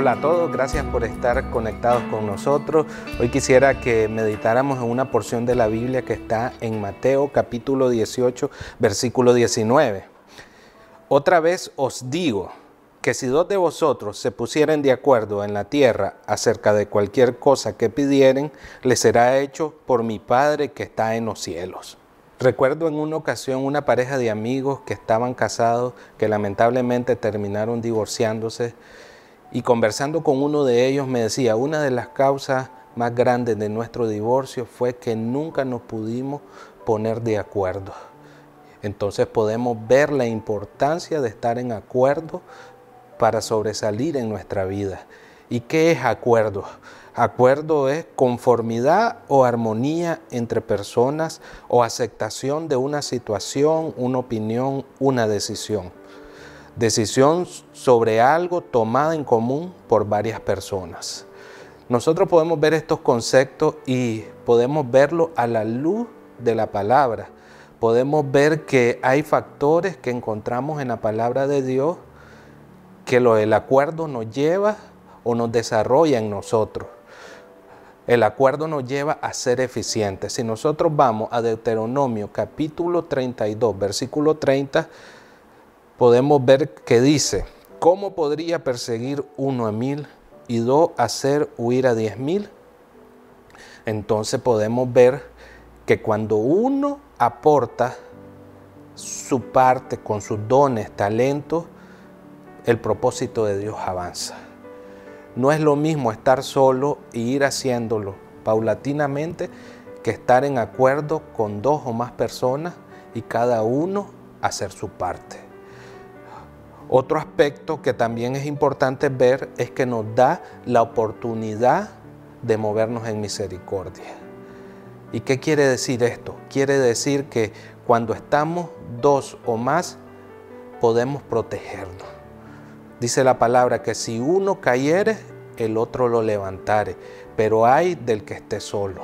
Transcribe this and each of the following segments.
Hola a todos, gracias por estar conectados con nosotros. Hoy quisiera que meditáramos en una porción de la Biblia que está en Mateo capítulo 18, versículo 19. Otra vez os digo que si dos de vosotros se pusieren de acuerdo en la tierra acerca de cualquier cosa que pidieren, les será hecho por mi Padre que está en los cielos. Recuerdo en una ocasión una pareja de amigos que estaban casados, que lamentablemente terminaron divorciándose, y conversando con uno de ellos me decía, una de las causas más grandes de nuestro divorcio fue que nunca nos pudimos poner de acuerdo. Entonces podemos ver la importancia de estar en acuerdo para sobresalir en nuestra vida. ¿Y qué es acuerdo? Acuerdo es conformidad o armonía entre personas o aceptación de una situación, una opinión, una decisión. Decisión sobre algo tomada en común por varias personas. Nosotros podemos ver estos conceptos y podemos verlo a la luz de la palabra. Podemos ver que hay factores que encontramos en la palabra de Dios que lo, el acuerdo nos lleva o nos desarrolla en nosotros. El acuerdo nos lleva a ser eficientes. Si nosotros vamos a Deuteronomio capítulo 32, versículo 30, podemos ver que dice, ¿cómo podría perseguir uno a mil y dos hacer huir a diez mil? Entonces podemos ver que cuando uno aporta su parte con sus dones, talentos, el propósito de Dios avanza. No es lo mismo estar solo e ir haciéndolo paulatinamente que estar en acuerdo con dos o más personas y cada uno hacer su parte. Otro aspecto que también es importante ver es que nos da la oportunidad de movernos en misericordia. ¿Y qué quiere decir esto? Quiere decir que cuando estamos dos o más, podemos protegernos. Dice la palabra que si uno cayere, el otro lo levantare, pero hay del que esté solo.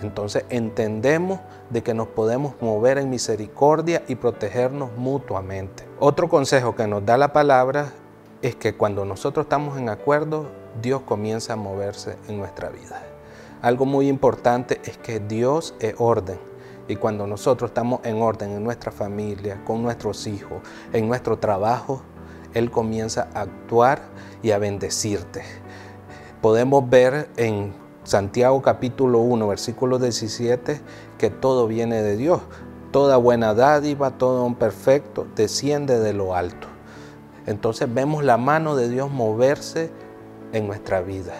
Entonces entendemos de que nos podemos mover en misericordia y protegernos mutuamente. Otro consejo que nos da la palabra es que cuando nosotros estamos en acuerdo, Dios comienza a moverse en nuestra vida. Algo muy importante es que Dios es orden. Y cuando nosotros estamos en orden en nuestra familia, con nuestros hijos, en nuestro trabajo, él comienza a actuar y a bendecirte. Podemos ver en Santiago capítulo 1, versículo 17, que todo viene de Dios. Toda buena dádiva, todo un perfecto, desciende de lo alto. Entonces vemos la mano de Dios moverse en nuestra vida.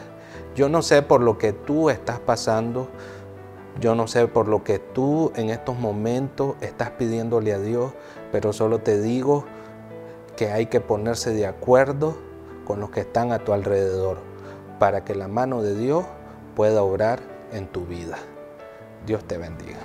Yo no sé por lo que tú estás pasando, yo no sé por lo que tú en estos momentos estás pidiéndole a Dios, pero solo te digo, que hay que ponerse de acuerdo con los que están a tu alrededor para que la mano de Dios pueda obrar en tu vida. Dios te bendiga.